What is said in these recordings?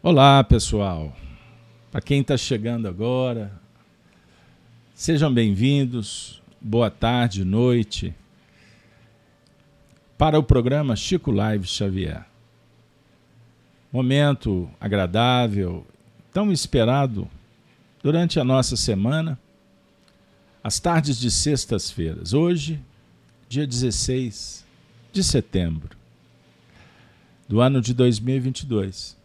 Olá, pessoal. Para quem está chegando agora, sejam bem-vindos. Boa tarde, noite. Para o programa Chico Live Xavier. Momento agradável, tão esperado durante a nossa semana, as tardes de sextas-feiras. Hoje, dia 16 de setembro do ano de 2022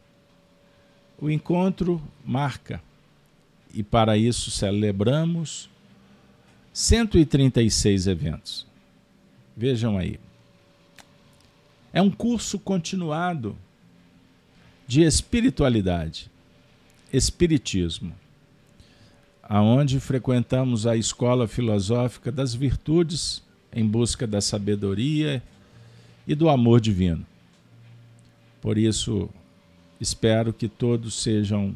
o encontro marca, e para isso celebramos 136 eventos. Vejam aí. É um curso continuado de espiritualidade, espiritismo, aonde frequentamos a escola filosófica das virtudes em busca da sabedoria e do amor divino. Por isso, Espero que todos sejam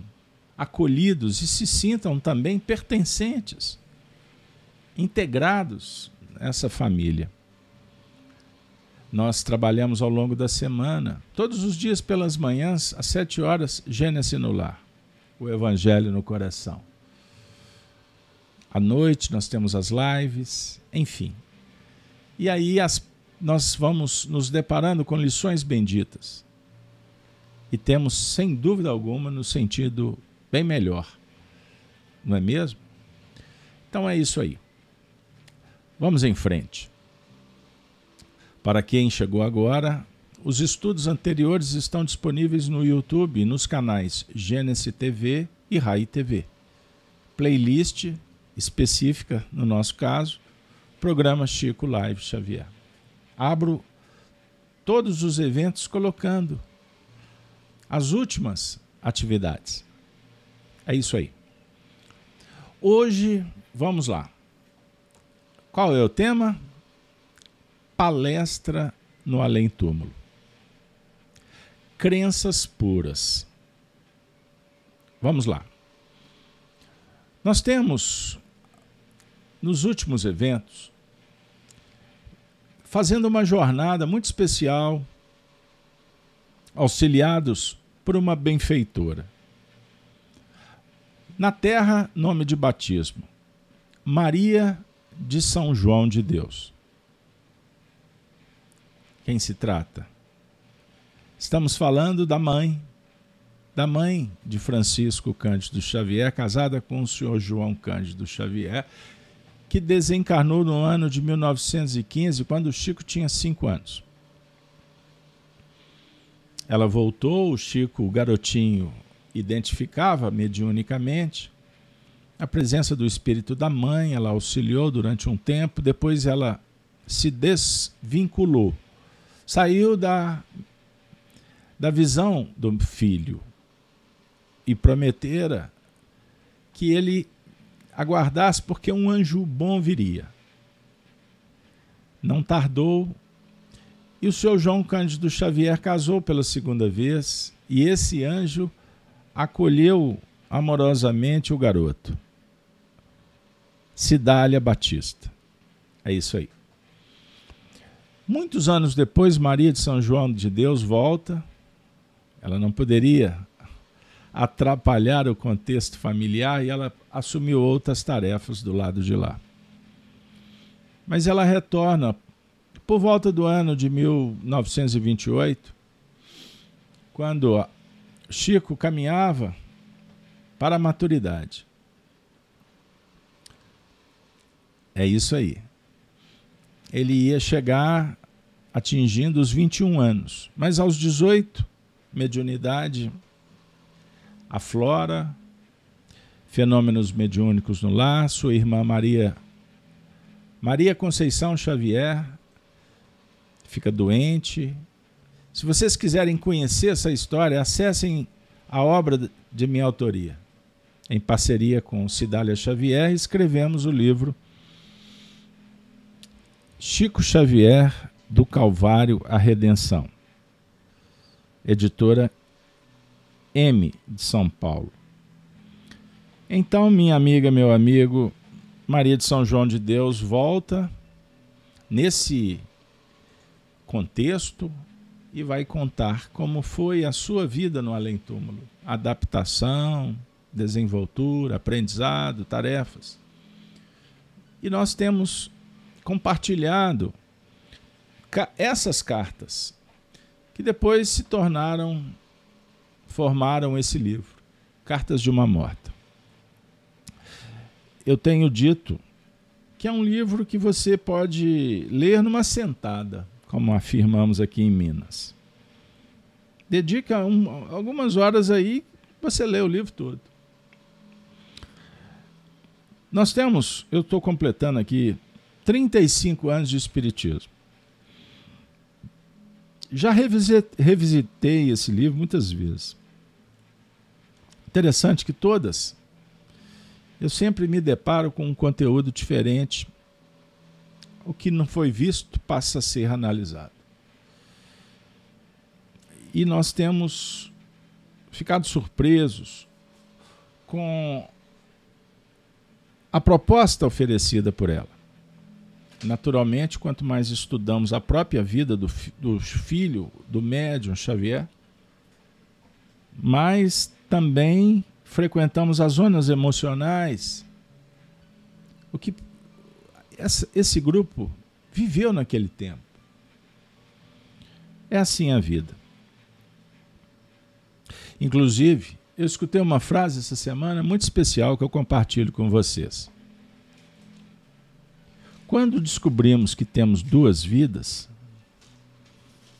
acolhidos e se sintam também pertencentes, integrados nessa família. Nós trabalhamos ao longo da semana, todos os dias pelas manhãs, às sete horas, Gênesis no lar, o Evangelho no coração. À noite nós temos as lives, enfim. E aí as, nós vamos nos deparando com lições benditas e temos, sem dúvida alguma, no sentido bem melhor. Não é mesmo? Então é isso aí. Vamos em frente. Para quem chegou agora, os estudos anteriores estão disponíveis no YouTube nos canais Gênesis TV e Rai TV. Playlist específica, no nosso caso, programa Chico Live Xavier. Abro todos os eventos colocando as últimas atividades. É isso aí. Hoje, vamos lá. Qual é o tema? Palestra no além-túmulo. Crenças puras. Vamos lá. Nós temos, nos últimos eventos, fazendo uma jornada muito especial auxiliados por uma benfeitora. Na terra, nome de batismo: Maria de São João de Deus. Quem se trata? Estamos falando da mãe, da mãe de Francisco Cândido Xavier, casada com o senhor João Cândido Xavier, que desencarnou no ano de 1915, quando o Chico tinha cinco anos. Ela voltou, o Chico, o garotinho, identificava mediunicamente a presença do espírito da mãe, ela auxiliou durante um tempo, depois ela se desvinculou, saiu da, da visão do filho e prometera que ele aguardasse, porque um anjo bom viria. Não tardou, e o senhor João Cândido Xavier casou pela segunda vez e esse anjo acolheu amorosamente o garoto. Cidália Batista. É isso aí. Muitos anos depois, Maria de São João de Deus volta. Ela não poderia atrapalhar o contexto familiar e ela assumiu outras tarefas do lado de lá. Mas ela retorna por volta do ano de 1928, quando Chico caminhava para a maturidade. É isso aí. Ele ia chegar atingindo os 21 anos, mas aos 18, mediunidade aflora, fenômenos mediúnicos no lar, sua irmã Maria Maria Conceição Xavier fica doente. Se vocês quiserem conhecer essa história, acessem a obra de minha autoria. Em parceria com Cidália Xavier, escrevemos o livro Chico Xavier, do Calvário à Redenção. Editora M, de São Paulo. Então, minha amiga, meu amigo, Maria de São João de Deus volta nesse contexto e vai contar como foi a sua vida no além-túmulo. Adaptação, desenvoltura, aprendizado, tarefas. E nós temos compartilhado essas cartas, que depois se tornaram, formaram esse livro, Cartas de uma Morta. Eu tenho dito que é um livro que você pode ler numa sentada, como afirmamos aqui em Minas. Dedica um, algumas horas aí, você lê o livro todo. Nós temos, eu estou completando aqui, 35 anos de Espiritismo. Já revisitei esse livro muitas vezes. Interessante que todas eu sempre me deparo com um conteúdo diferente. O que não foi visto passa a ser analisado. E nós temos ficado surpresos com a proposta oferecida por ela. Naturalmente, quanto mais estudamos a própria vida do, do filho do médium Xavier, mais também frequentamos as zonas emocionais. O que esse grupo viveu naquele tempo. É assim a vida. Inclusive, eu escutei uma frase essa semana muito especial que eu compartilho com vocês. Quando descobrimos que temos duas vidas,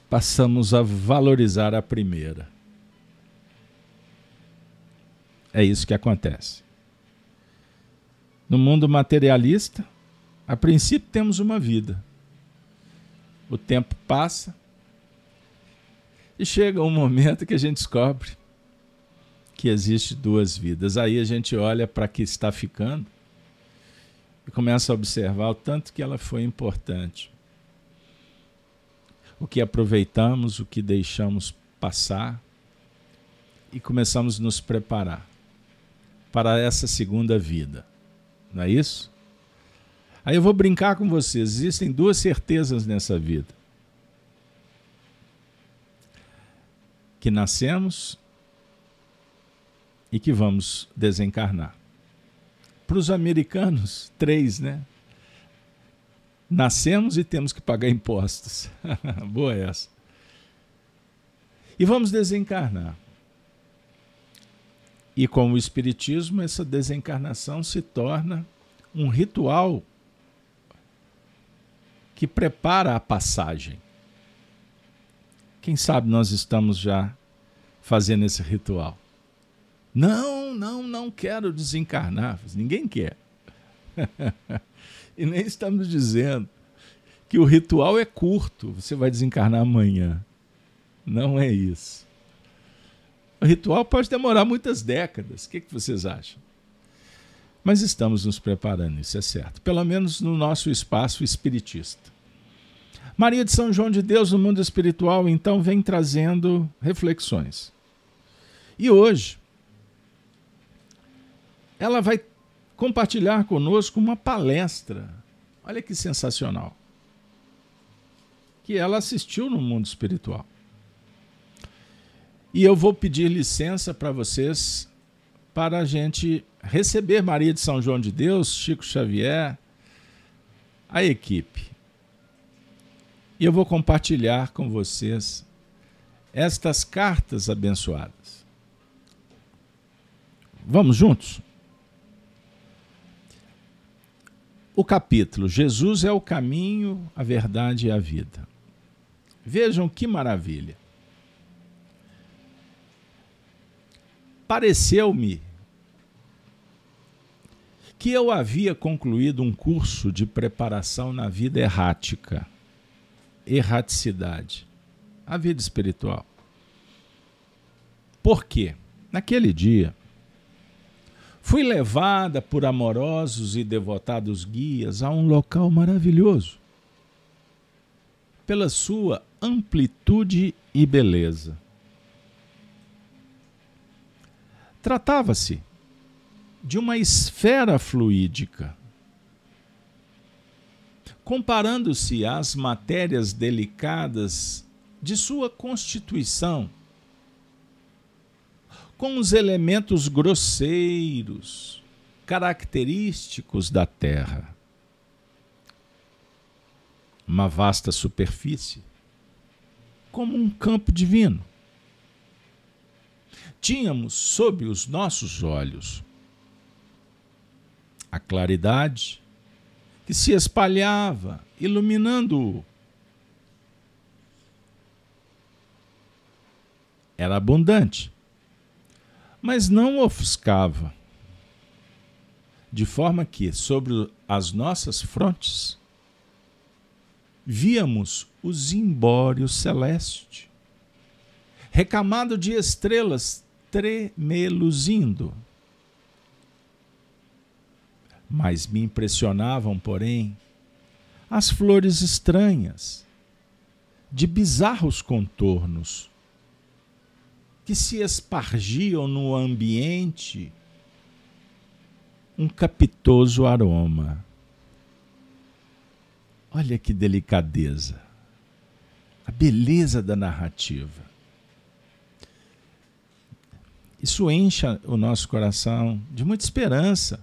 passamos a valorizar a primeira. É isso que acontece. No mundo materialista, a princípio temos uma vida. O tempo passa e chega um momento que a gente descobre que existe duas vidas. Aí a gente olha para que está ficando e começa a observar o tanto que ela foi importante. O que aproveitamos, o que deixamos passar e começamos a nos preparar para essa segunda vida. Não é isso? Aí eu vou brincar com vocês. Existem duas certezas nessa vida: que nascemos e que vamos desencarnar. Para os americanos, três, né? Nascemos e temos que pagar impostos. Boa essa. E vamos desencarnar. E com o Espiritismo, essa desencarnação se torna um ritual que prepara a passagem. Quem sabe nós estamos já fazendo esse ritual. Não, não, não quero desencarnar. Ninguém quer. e nem estamos dizendo que o ritual é curto, você vai desencarnar amanhã. Não é isso. O ritual pode demorar muitas décadas. O que, que vocês acham? Mas estamos nos preparando, isso é certo. Pelo menos no nosso espaço espiritista. Maria de São João de Deus no mundo espiritual, então, vem trazendo reflexões. E hoje, ela vai compartilhar conosco uma palestra. Olha que sensacional. Que ela assistiu no mundo espiritual. E eu vou pedir licença para vocês para a gente receber Maria de São João de Deus, Chico Xavier, a equipe. E eu vou compartilhar com vocês estas cartas abençoadas. Vamos juntos? O capítulo Jesus é o caminho, a verdade e a vida. Vejam que maravilha. Pareceu-me que eu havia concluído um curso de preparação na vida errática, erraticidade, a vida espiritual. Por quê? Naquele dia, fui levada por amorosos e devotados guias a um local maravilhoso, pela sua amplitude e beleza Tratava-se de uma esfera fluídica. Comparando-se às matérias delicadas de sua constituição com os elementos grosseiros, característicos da Terra. Uma vasta superfície, como um campo divino. Tínhamos sob os nossos olhos a claridade que se espalhava, iluminando-o. Era abundante mas não ofuscava, de forma que, sobre as nossas frontes, víamos o zimbório celeste, recamado de estrelas tremeluzindo. Mas me impressionavam, porém, as flores estranhas, de bizarros contornos, que se espargiam no ambiente um capitoso aroma. Olha que delicadeza, a beleza da narrativa. Isso enche o nosso coração de muita esperança,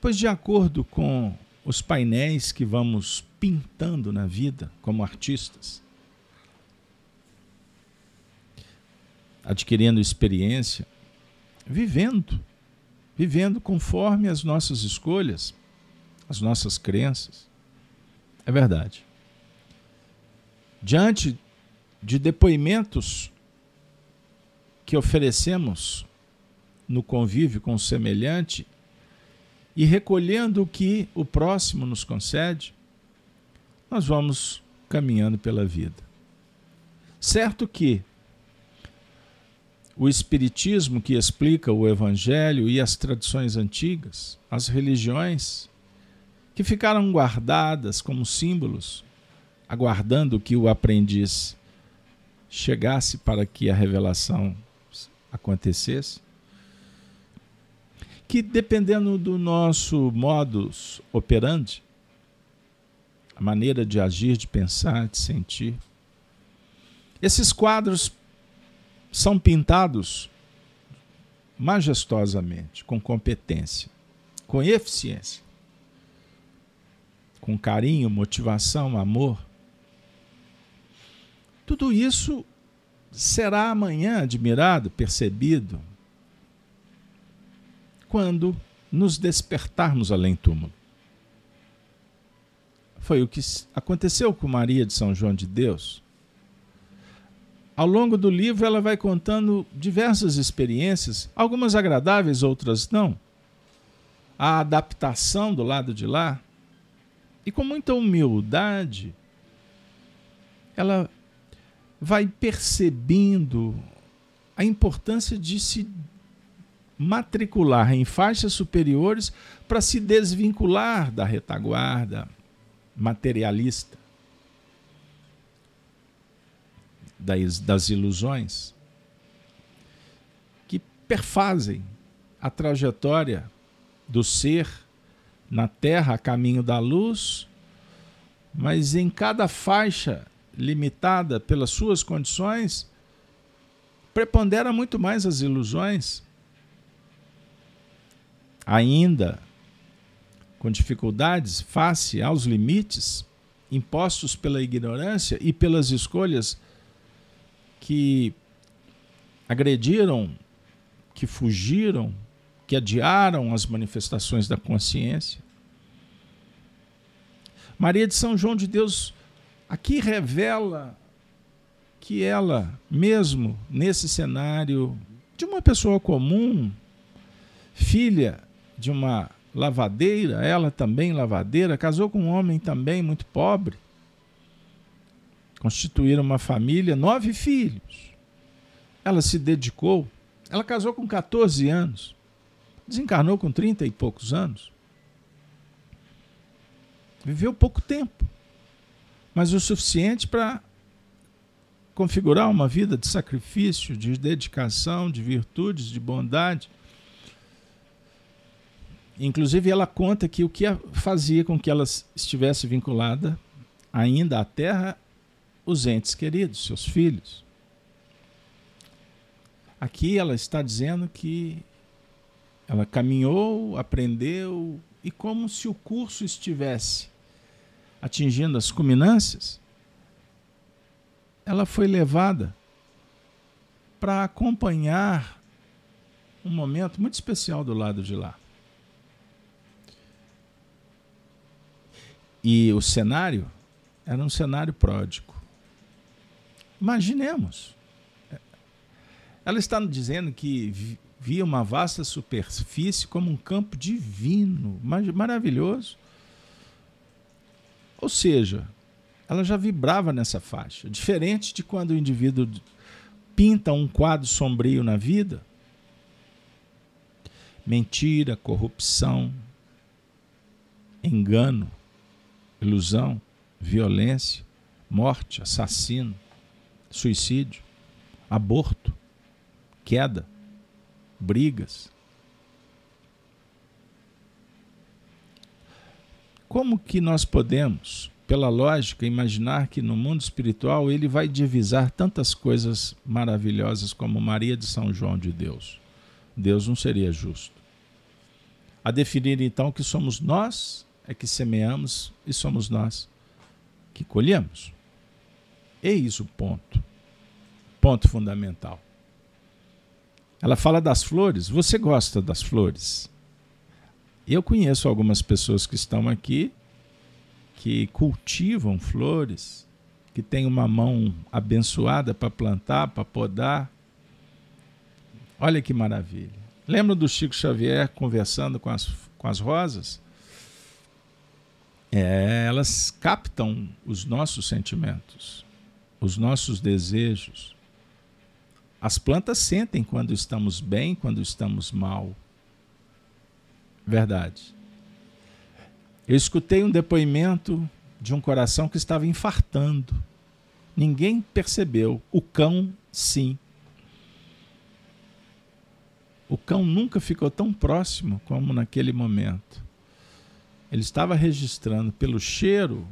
pois, de acordo com os painéis que vamos pintando na vida como artistas, adquirindo experiência, vivendo, vivendo conforme as nossas escolhas, as nossas crenças. É verdade. Diante de depoimentos que oferecemos no convívio com o semelhante e recolhendo o que o próximo nos concede, nós vamos caminhando pela vida. Certo que o Espiritismo que explica o Evangelho e as tradições antigas, as religiões que ficaram guardadas como símbolos, aguardando que o aprendiz chegasse para que a revelação acontecesse. Que dependendo do nosso modus operandi, a maneira de agir, de pensar, de sentir, esses quadros são pintados majestosamente, com competência, com eficiência, com carinho, motivação, amor. Tudo isso será amanhã admirado, percebido, quando nos despertarmos além túmulo. Foi o que aconteceu com Maria de São João de Deus ao longo do livro, ela vai contando diversas experiências, algumas agradáveis, outras não. A adaptação do lado de lá. E com muita humildade, ela vai percebendo a importância de se matricular em faixas superiores para se desvincular da retaguarda materialista. das, ilusões que perfazem a trajetória do ser na Terra a caminho da luz, mas em cada faixa limitada pelas suas condições, prepondera muito mais as ilusões. Ainda com dificuldades face aos limites impostos pela ignorância e pelas escolhas que agrediram, que fugiram, que adiaram as manifestações da consciência. Maria de São João de Deus aqui revela que ela, mesmo nesse cenário de uma pessoa comum, filha de uma lavadeira, ela também lavadeira, casou com um homem também muito pobre, constituíram uma família, nove filhos. Ela se dedicou, ela casou com 14 anos, desencarnou com 30 e poucos anos. Viveu pouco tempo, mas o suficiente para configurar uma vida de sacrifício, de dedicação, de virtudes, de bondade. Inclusive, ela conta que o que fazia com que ela estivesse vinculada ainda à terra os entes queridos, seus filhos. Aqui ela está dizendo que ela caminhou, aprendeu, e como se o curso estivesse atingindo as culminâncias, ela foi levada para acompanhar um momento muito especial do lado de lá. E o cenário era um cenário pródigo. Imaginemos. Ela está dizendo que via uma vasta superfície como um campo divino, maravilhoso. Ou seja, ela já vibrava nessa faixa. Diferente de quando o indivíduo pinta um quadro sombrio na vida, mentira, corrupção, engano, ilusão, violência, morte, assassino, suicídio, aborto, queda, brigas. Como que nós podemos, pela lógica, imaginar que no mundo espiritual ele vai divisar tantas coisas maravilhosas como Maria de São João de Deus? Deus não seria justo. A definir então que somos nós é que semeamos e somos nós que colhemos. Eis o ponto. Ponto fundamental. Ela fala das flores. Você gosta das flores? Eu conheço algumas pessoas que estão aqui que cultivam flores, que têm uma mão abençoada para plantar, para podar. Olha que maravilha. Lembra do Chico Xavier conversando com as, com as rosas? É, elas captam os nossos sentimentos, os nossos desejos. As plantas sentem quando estamos bem, quando estamos mal. Verdade. Eu escutei um depoimento de um coração que estava infartando. Ninguém percebeu. O cão, sim. O cão nunca ficou tão próximo como naquele momento. Ele estava registrando pelo cheiro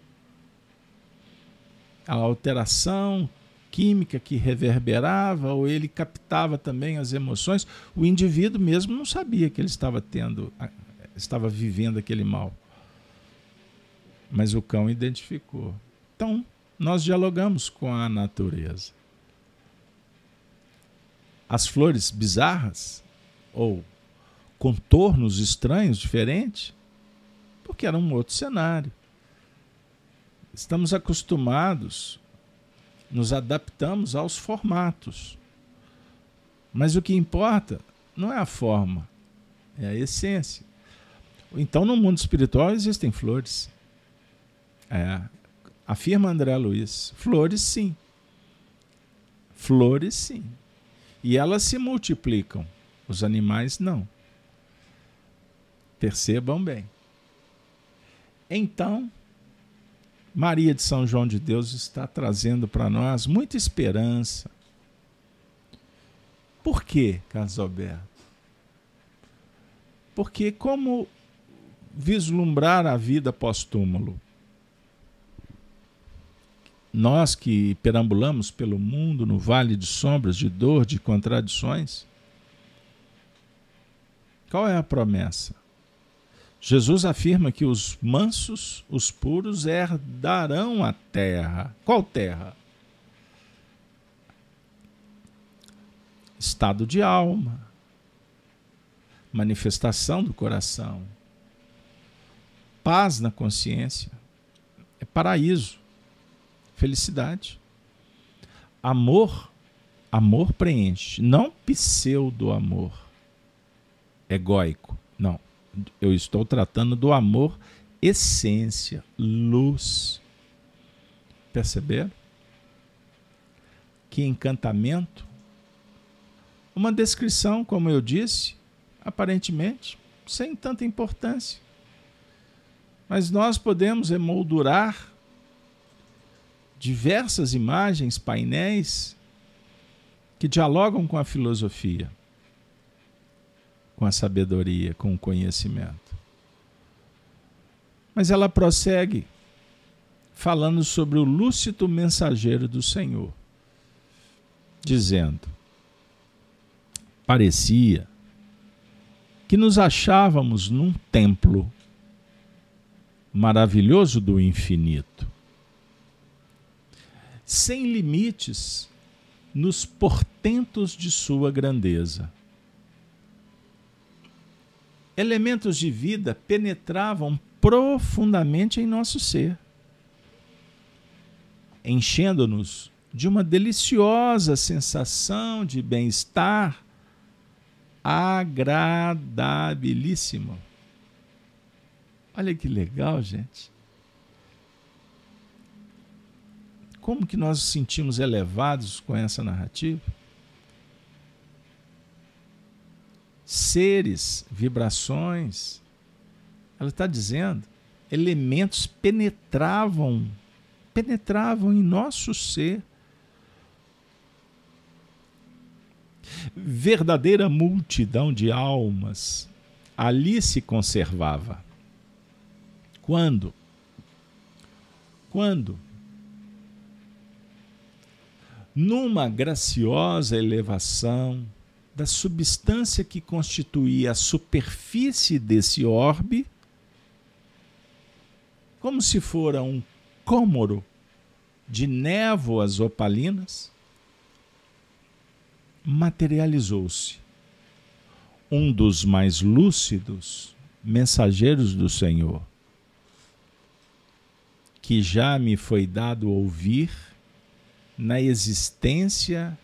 a alteração química que reverberava, ou ele captava também as emoções. O indivíduo mesmo não sabia que ele estava tendo, estava vivendo aquele mal. Mas o cão identificou. Então, nós dialogamos com a natureza. As flores bizarras ou contornos estranhos, diferentes, porque era um outro cenário. Estamos acostumados, nos adaptamos aos formatos. Mas o que importa não é a forma, é a essência. Então, no mundo espiritual existem flores. É, afirma André Luiz. Flores, sim. Flores, sim. E elas se multiplicam. Os animais, não. Percebam bem. Então, Maria de São João de Deus está trazendo para nós muita esperança. Por quê, Carlos Alberto? Porque como vislumbrar a vida pós-túmulo? Nós que perambulamos pelo mundo no vale de sombras, de dor, de contradições, qual é a promessa? Jesus afirma que os mansos, os puros, herdarão a terra. Qual terra? Estado de alma, manifestação do coração, paz na consciência, é paraíso, felicidade. Amor, amor preenche, não pseudo amor egóico, não eu estou tratando do amor essência, luz. Perceberam? Que encantamento. Uma descrição, como eu disse, aparentemente sem tanta importância. Mas nós podemos emoldurar diversas imagens, painéis que dialogam com a filosofia com a sabedoria, com o conhecimento. Mas ela prossegue falando sobre o lúcido mensageiro do Senhor, dizendo: parecia que nos achávamos num templo maravilhoso do infinito, sem limites nos portentos de sua grandeza. Elementos de vida penetravam profundamente em nosso ser, enchendo-nos de uma deliciosa sensação de bem-estar agradabilíssimo. Olha que legal, gente. Como que nós nos sentimos elevados com essa narrativa? Seres, vibrações, ela está dizendo, elementos penetravam, penetravam em nosso ser. Verdadeira multidão de almas ali se conservava. Quando? Quando? Numa graciosa elevação da substância que constituía a superfície desse orbe, como se fora um cômoro de névoas opalinas, materializou-se um dos mais lúcidos mensageiros do Senhor que já me foi dado ouvir na existência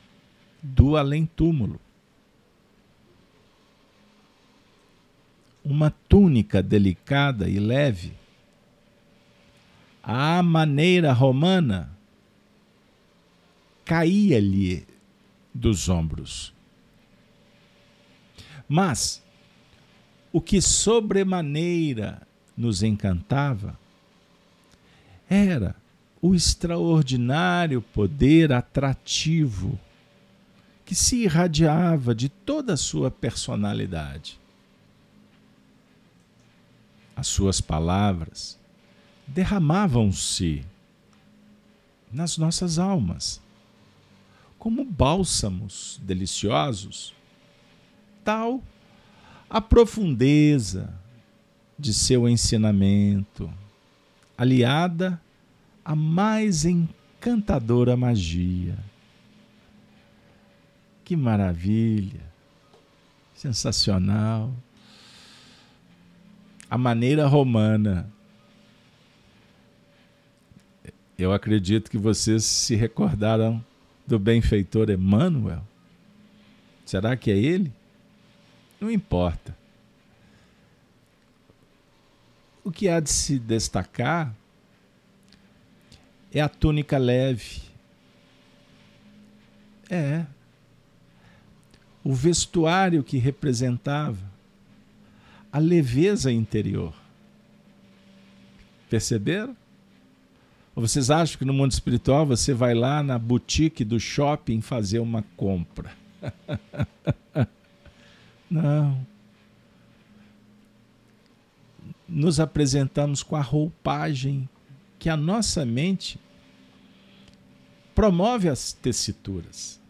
do além-túmulo. Uma túnica delicada e leve, à maneira romana, caía-lhe dos ombros. Mas o que sobremaneira nos encantava era o extraordinário poder atrativo que se irradiava de toda a sua personalidade. As suas palavras derramavam-se nas nossas almas como bálsamos deliciosos, tal a profundeza de seu ensinamento aliada à mais encantadora magia. Que maravilha! Sensacional! A maneira romana. Eu acredito que vocês se recordaram do benfeitor Emmanuel. Será que é ele? Não importa. O que há de se destacar é a túnica leve. É. O vestuário que representava a leveza interior. Perceberam? Ou vocês acham que no mundo espiritual você vai lá na boutique do shopping fazer uma compra? Não nos apresentamos com a roupagem que a nossa mente promove as tessituras.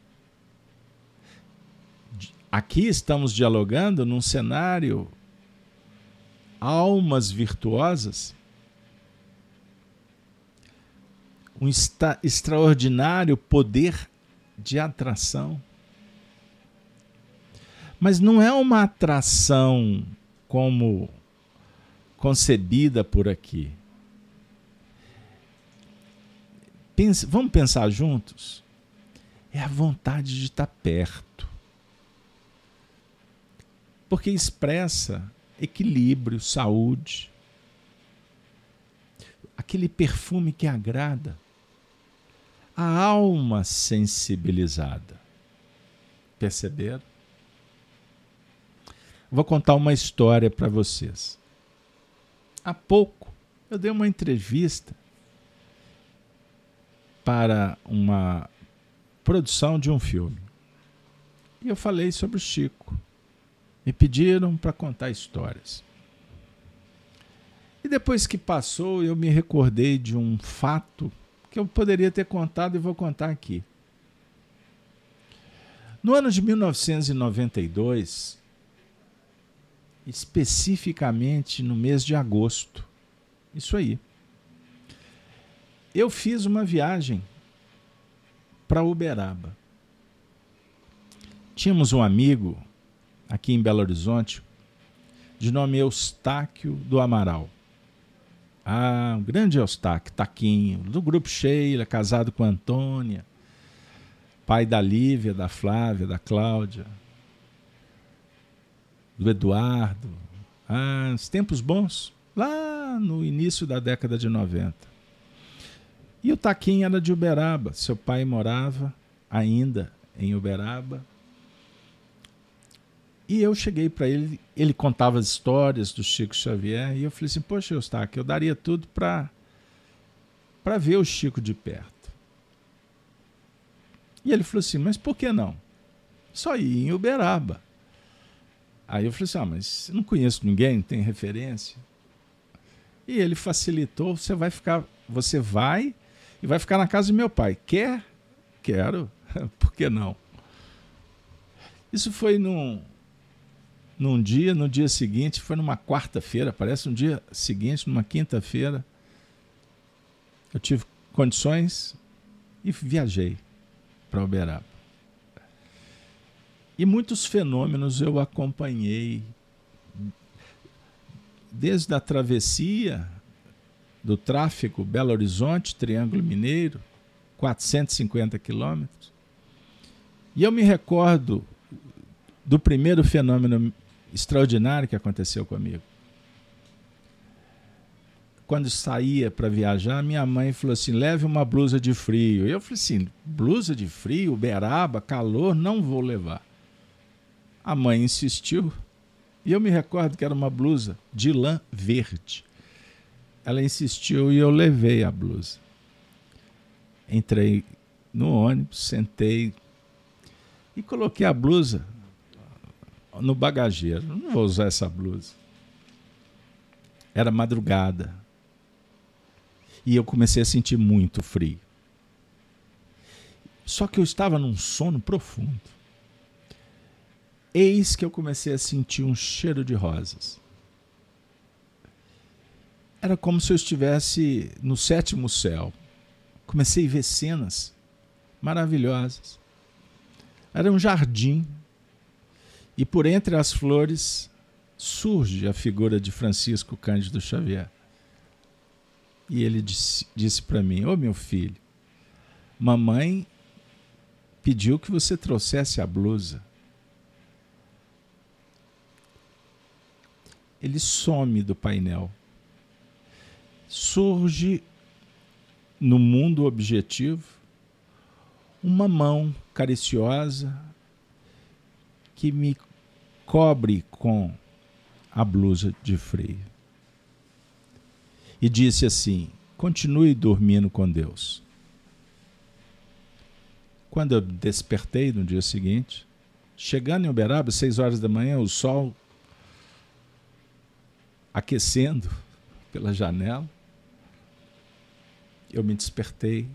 Aqui estamos dialogando num cenário almas virtuosas, um extra extraordinário poder de atração. Mas não é uma atração como concebida por aqui. Pense, vamos pensar juntos? É a vontade de estar perto. Porque expressa equilíbrio, saúde. Aquele perfume que agrada. A alma sensibilizada. Perceberam? Vou contar uma história para vocês há pouco eu dei uma entrevista para uma produção de um filme. E eu falei sobre o Chico. Me pediram para contar histórias. E depois que passou, eu me recordei de um fato que eu poderia ter contado e vou contar aqui. No ano de 1992, especificamente no mês de agosto, isso aí, eu fiz uma viagem para Uberaba. Tínhamos um amigo aqui em Belo Horizonte, de nome Eustáquio do Amaral. Ah, um grande Eustáquio, Taquinho, do grupo Sheila, casado com Antônia, pai da Lívia, da Flávia, da Cláudia, do Eduardo. Ah, os tempos bons, lá no início da década de 90. E o Taquinho era de Uberaba, seu pai morava ainda em Uberaba, e eu cheguei para ele, ele contava as histórias do Chico Xavier, e eu falei assim: Poxa, Eustáquio, eu daria tudo para para ver o Chico de perto. E ele falou assim: Mas por que não? Só ir em Uberaba. Aí eu falei assim: Ah, mas não conheço ninguém, não tem referência. E ele facilitou: Você vai ficar, você vai e vai ficar na casa do meu pai. Quer? Quero. por que não? Isso foi num, num dia, no dia seguinte, foi numa quarta-feira, parece um dia seguinte, numa quinta-feira, eu tive condições e viajei para Uberaba. E muitos fenômenos eu acompanhei, desde a travessia do tráfego Belo Horizonte, Triângulo Mineiro, 450 quilômetros. E eu me recordo do primeiro fenômeno extraordinário que aconteceu comigo. Quando saía para viajar, minha mãe falou assim: leve uma blusa de frio. Eu falei assim: blusa de frio, Uberaba, calor, não vou levar. A mãe insistiu e eu me recordo que era uma blusa de lã verde. Ela insistiu e eu levei a blusa. Entrei no ônibus, sentei e coloquei a blusa no bagageiro. Não vou usar essa blusa. Era madrugada. E eu comecei a sentir muito frio. Só que eu estava num sono profundo. Eis que eu comecei a sentir um cheiro de rosas. Era como se eu estivesse no sétimo céu. Comecei a ver cenas maravilhosas. Era um jardim e por entre as flores surge a figura de Francisco Cândido Xavier. E ele disse, disse para mim: Ô oh, meu filho, mamãe pediu que você trouxesse a blusa. Ele some do painel. Surge no mundo objetivo uma mão cariciosa, que me cobre com a blusa de frio. E disse assim: continue dormindo com Deus. Quando eu despertei no dia seguinte, chegando em Uberaba, seis horas da manhã, o sol aquecendo pela janela, eu me despertei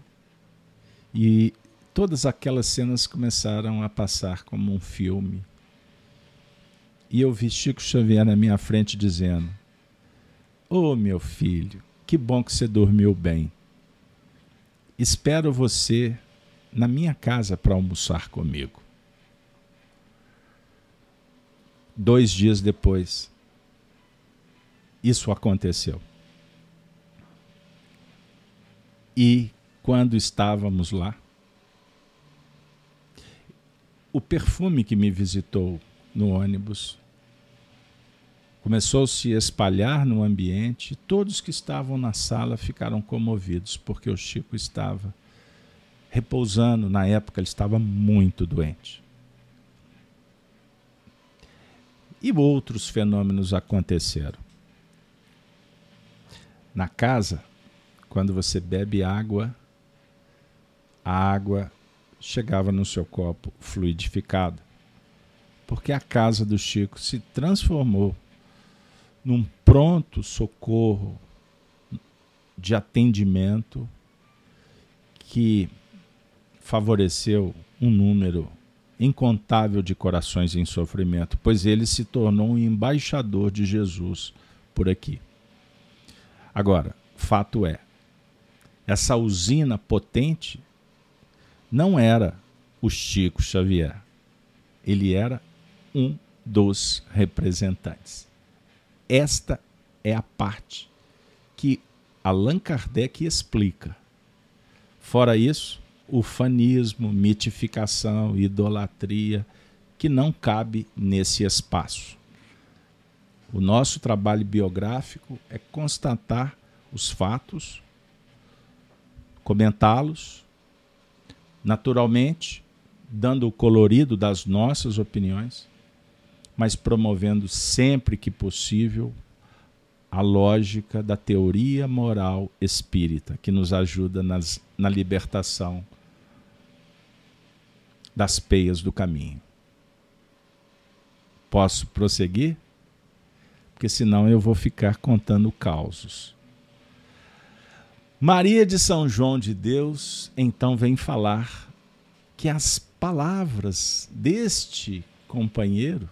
e todas aquelas cenas começaram a passar como um filme e eu vi Chico Xavier na minha frente dizendo: Ô oh, meu filho, que bom que você dormiu bem. Espero você na minha casa para almoçar comigo. Dois dias depois, isso aconteceu. E quando estávamos lá, o perfume que me visitou no ônibus. Começou a se espalhar no ambiente, todos que estavam na sala ficaram comovidos, porque o Chico estava repousando, na época ele estava muito doente. E outros fenômenos aconteceram. Na casa, quando você bebe água, a água chegava no seu copo fluidificada porque a casa do Chico se transformou num pronto socorro de atendimento que favoreceu um número incontável de corações em sofrimento, pois ele se tornou um embaixador de Jesus por aqui. Agora, fato é, essa usina potente não era o Chico Xavier. Ele era um dos representantes. Esta é a parte que Allan Kardec explica. Fora isso, ufanismo, mitificação, idolatria, que não cabe nesse espaço. O nosso trabalho biográfico é constatar os fatos, comentá-los, naturalmente, dando o colorido das nossas opiniões, mas promovendo sempre que possível a lógica da teoria moral espírita, que nos ajuda nas, na libertação das peias do caminho. Posso prosseguir? Porque senão eu vou ficar contando causos. Maria de São João de Deus então vem falar que as palavras deste companheiro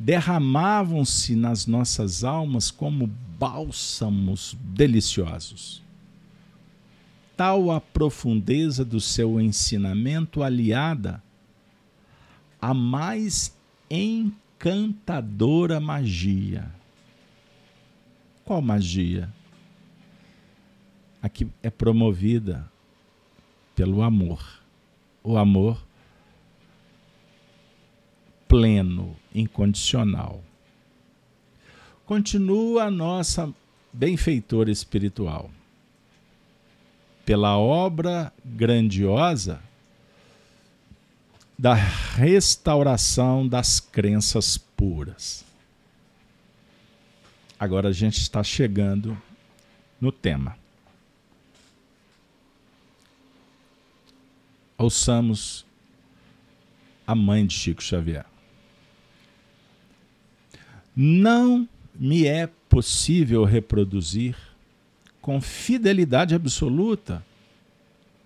derramavam-se nas nossas almas como bálsamos deliciosos tal a profundeza do seu ensinamento aliada à mais encantadora magia. Qual magia? A que é promovida pelo amor. O amor pleno, incondicional. Continua a nossa benfeitora espiritual pela obra grandiosa da restauração das crenças puras. Agora a gente está chegando no tema. Ouçamos a mãe de Chico Xavier. Não me é possível reproduzir com fidelidade absoluta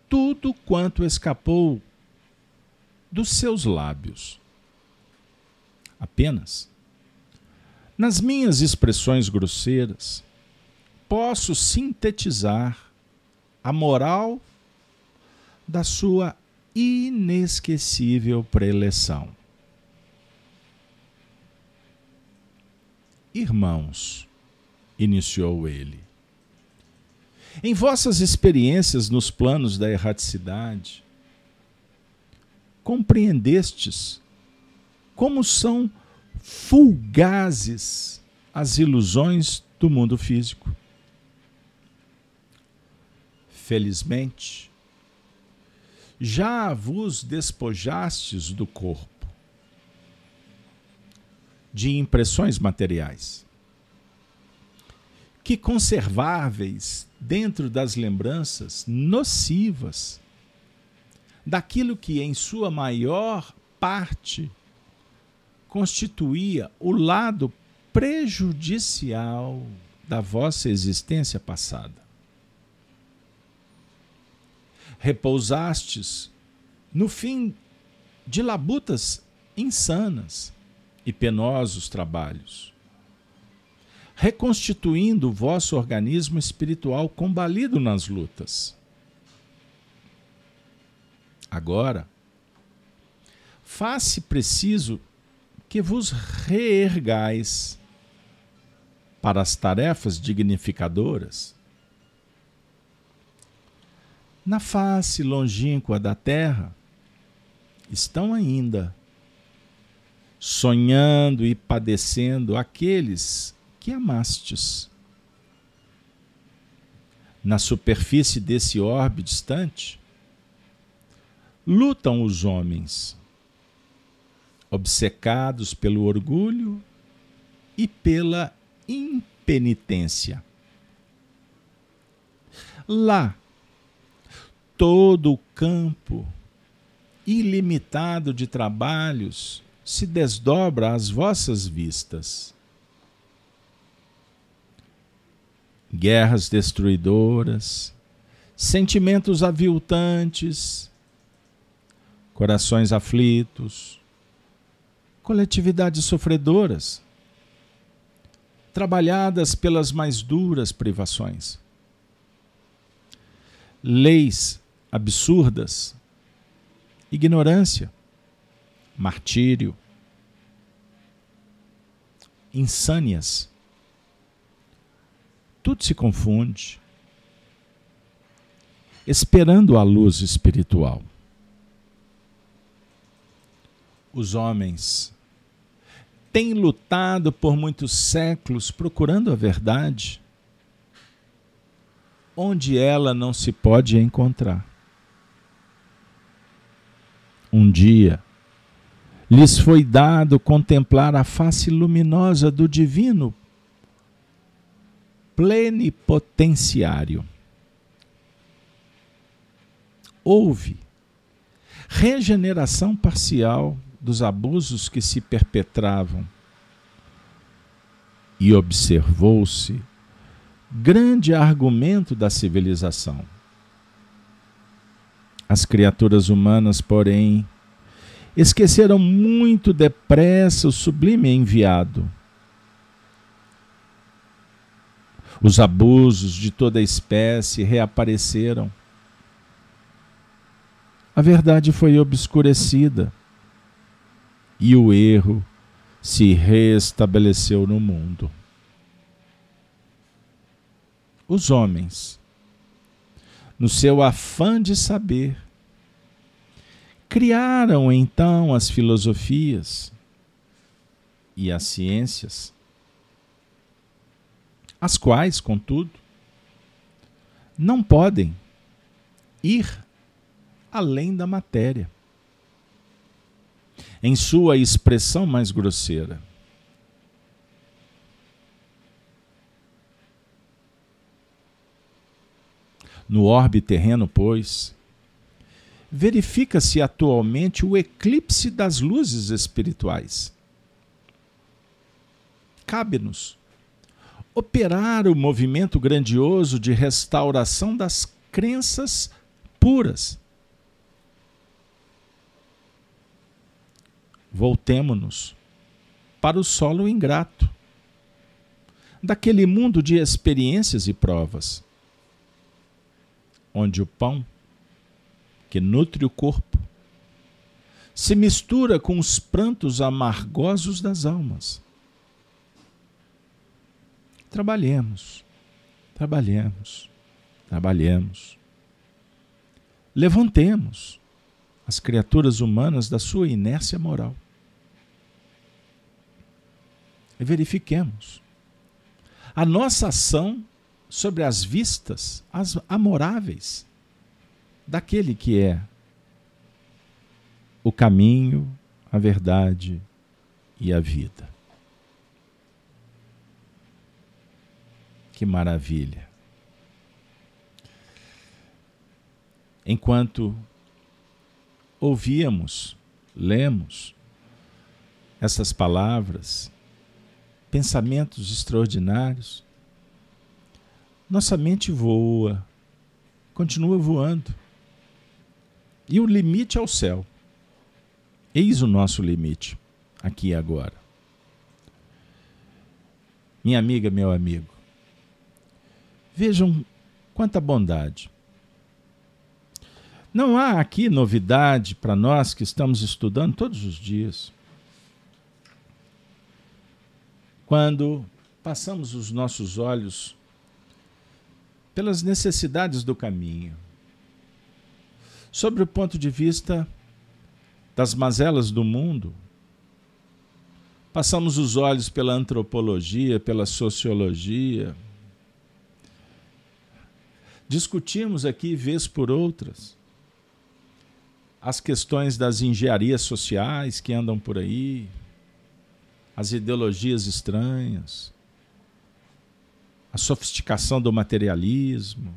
tudo quanto escapou dos seus lábios. Apenas, nas minhas expressões grosseiras, posso sintetizar a moral da sua inesquecível preleção. Irmãos, iniciou ele, em vossas experiências nos planos da erraticidade, compreendestes como são fulgazes as ilusões do mundo físico. Felizmente, já vos despojastes do corpo de impressões materiais que conserváveis dentro das lembranças nocivas daquilo que, em sua maior parte, constituía o lado prejudicial da vossa existência passada. Repousastes no fim de labutas insanas e penosos trabalhos reconstituindo o vosso organismo espiritual combalido nas lutas. Agora, faz-se preciso que vos reergais para as tarefas dignificadoras. Na face longínqua da terra estão ainda sonhando e padecendo aqueles que amastes. Na superfície desse orbe distante, lutam os homens, obcecados pelo orgulho e pela impenitência. Lá, todo o campo ilimitado de trabalhos se desdobra às vossas vistas. Guerras destruidoras, sentimentos aviltantes, corações aflitos, coletividades sofredoras, trabalhadas pelas mais duras privações, leis absurdas, ignorância, martírio, insânias. Tudo se confunde, esperando a luz espiritual. Os homens têm lutado por muitos séculos procurando a verdade, onde ela não se pode encontrar. Um dia, lhes foi dado contemplar a face luminosa do divino plenipotenciário. Houve regeneração parcial dos abusos que se perpetravam e observou-se grande argumento da civilização. As criaturas humanas, porém, esqueceram muito depressa o sublime enviado. Os abusos de toda espécie reapareceram. A verdade foi obscurecida e o erro se restabeleceu no mundo. Os homens, no seu afã de saber, criaram então as filosofias e as ciências, as quais, contudo, não podem ir além da matéria em sua expressão mais grosseira. No orbe terreno, pois, verifica-se atualmente o eclipse das luzes espirituais. Cabe-nos operar o movimento grandioso de restauração das crenças puras Voltemo-nos para o solo ingrato, daquele mundo de experiências e provas, onde o pão, que nutre o corpo, se mistura com os prantos amargosos das almas. Trabalhemos, trabalhemos, trabalhemos. Levantemos as criaturas humanas da sua inércia moral e verifiquemos a nossa ação sobre as vistas as amoráveis daquele que é o caminho, a verdade e a vida. Que maravilha! Enquanto ouvíamos, lemos essas palavras, pensamentos extraordinários, nossa mente voa, continua voando. E o limite é o céu. Eis o nosso limite, aqui e agora. Minha amiga, meu amigo, vejam quanta bondade. Não há aqui novidade para nós que estamos estudando todos os dias. quando passamos os nossos olhos pelas necessidades do caminho, sobre o ponto de vista das mazelas do mundo, passamos os olhos pela antropologia, pela sociologia, discutimos aqui, vez por outras, as questões das engenharias sociais que andam por aí, as ideologias estranhas, a sofisticação do materialismo,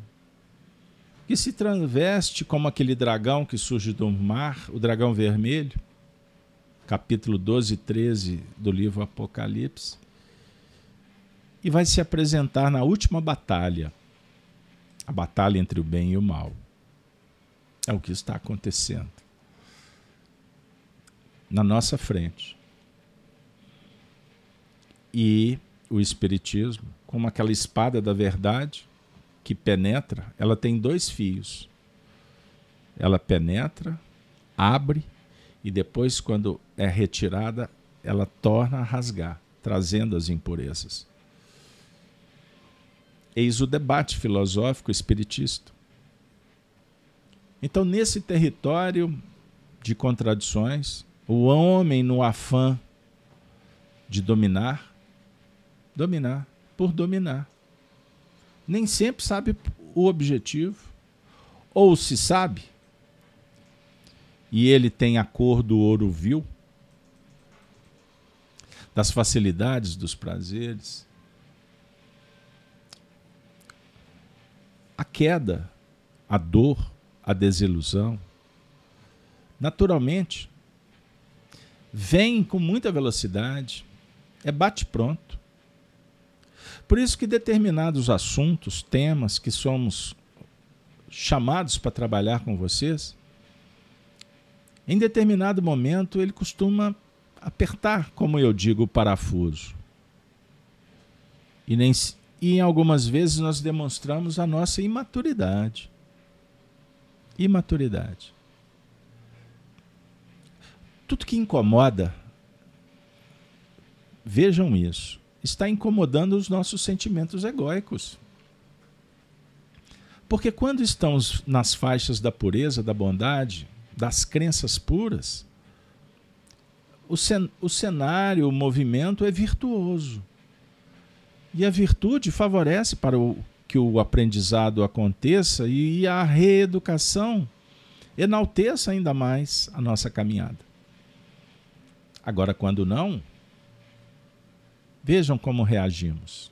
que se traveste como aquele dragão que surge do mar, o dragão vermelho, capítulo 12 e 13 do livro Apocalipse, e vai se apresentar na última batalha a batalha entre o bem e o mal. É o que está acontecendo na nossa frente. E o Espiritismo, como aquela espada da verdade que penetra, ela tem dois fios. Ela penetra, abre e depois, quando é retirada, ela torna a rasgar, trazendo as impurezas. Eis o debate filosófico espiritista. Então, nesse território de contradições, o homem, no afã de dominar, dominar por dominar, nem sempre sabe o objetivo, ou se sabe, e ele tem a cor do ouro vil, das facilidades, dos prazeres, a queda, a dor, a desilusão, naturalmente, vem com muita velocidade, é bate-pronto. Por isso que determinados assuntos, temas que somos chamados para trabalhar com vocês, em determinado momento ele costuma apertar, como eu digo, o parafuso. E nem, e em algumas vezes nós demonstramos a nossa imaturidade. Imaturidade. Tudo que incomoda, vejam isso, está incomodando os nossos sentimentos egóicos. Porque quando estamos nas faixas da pureza, da bondade, das crenças puras, o, cen o cenário, o movimento é virtuoso. E a virtude favorece para o, que o aprendizado aconteça e a reeducação enalteça ainda mais a nossa caminhada. Agora, quando não, vejam como reagimos.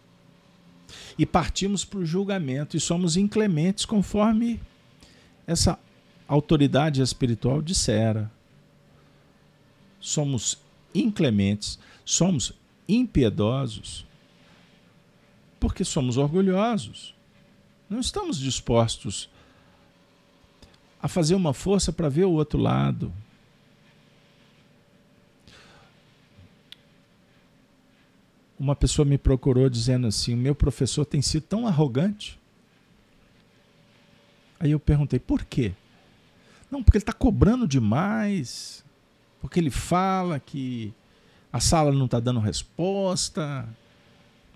E partimos para o julgamento e somos inclementes conforme essa autoridade espiritual dissera. Somos inclementes, somos impiedosos porque somos orgulhosos. Não estamos dispostos a fazer uma força para ver o outro lado. Uma pessoa me procurou dizendo assim: o meu professor tem sido tão arrogante. Aí eu perguntei: por quê? Não, porque ele está cobrando demais, porque ele fala que a sala não está dando resposta,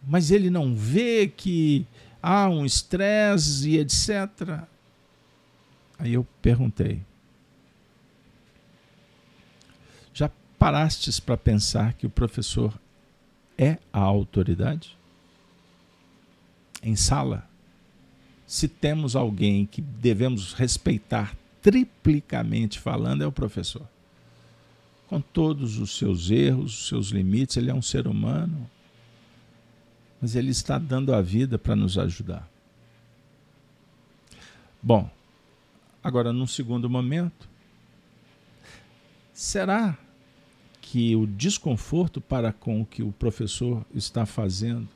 mas ele não vê que há um estresse e etc. Aí eu perguntei: já parastes para pensar que o professor é a autoridade? Em sala, se temos alguém que devemos respeitar triplicamente falando, é o professor. Com todos os seus erros, os seus limites, ele é um ser humano mas Ele está dando a vida para nos ajudar. Bom, agora num segundo momento, será que o desconforto para com o que o professor está fazendo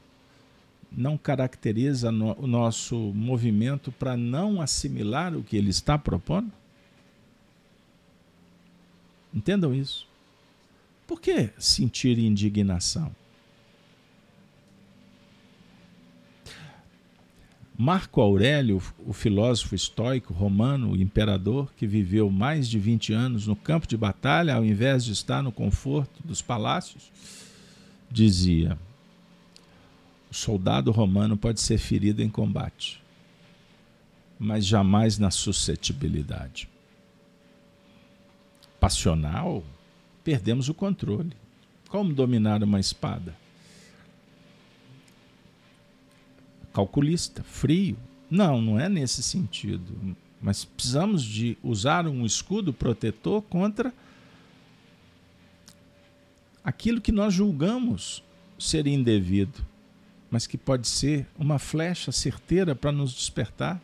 não caracteriza no, o nosso movimento para não assimilar o que ele está propondo? Entendam isso. Por que sentir indignação? Marco Aurélio, o filósofo estoico romano, o imperador, que viveu mais de 20 anos no campo de batalha ao invés de estar no conforto dos palácios, dizia: O soldado romano pode ser ferido em combate, mas jamais na suscetibilidade. Passional, perdemos o controle. Como dominar uma espada? Calculista, frio. Não, não é nesse sentido. Mas precisamos de usar um escudo protetor contra aquilo que nós julgamos ser indevido, mas que pode ser uma flecha certeira para nos despertar.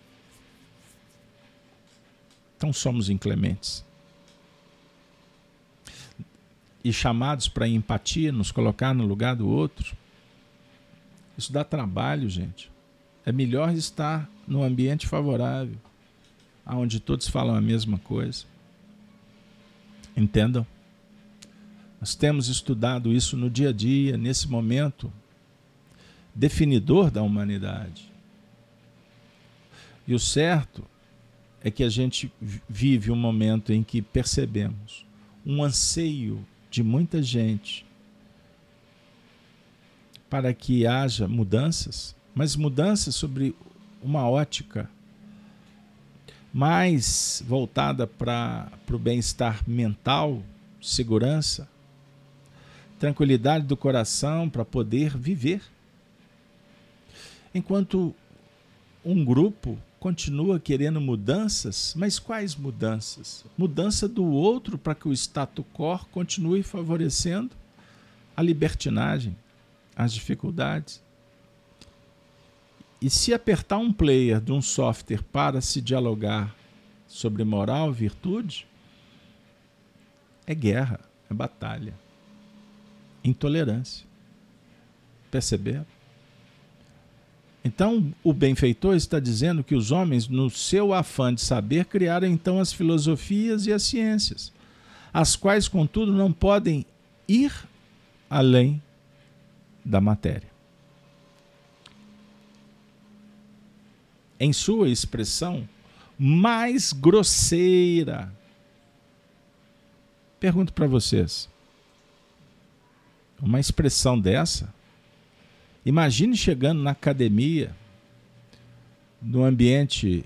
Então somos inclementes. E chamados para empatia, nos colocar no lugar do outro Isso dá trabalho, gente. É melhor estar num ambiente favorável, onde todos falam a mesma coisa. Entendam? Nós temos estudado isso no dia a dia, nesse momento definidor da humanidade. E o certo é que a gente vive um momento em que percebemos um anseio de muita gente para que haja mudanças, mas mudanças sobre uma ótica mais voltada para o bem-estar mental, segurança, tranquilidade do coração para poder viver. Enquanto um grupo continua querendo mudanças, mas quais mudanças? Mudança do outro para que o status quo continue favorecendo a libertinagem, as dificuldades. E se apertar um player de um software para se dialogar sobre moral, virtude, é guerra, é batalha, intolerância. Perceberam? Então, o benfeitor está dizendo que os homens, no seu afã de saber, criaram então as filosofias e as ciências, as quais, contudo, não podem ir além da matéria. Em sua expressão mais grosseira. Pergunto para vocês: uma expressão dessa Imagine chegando na academia, no ambiente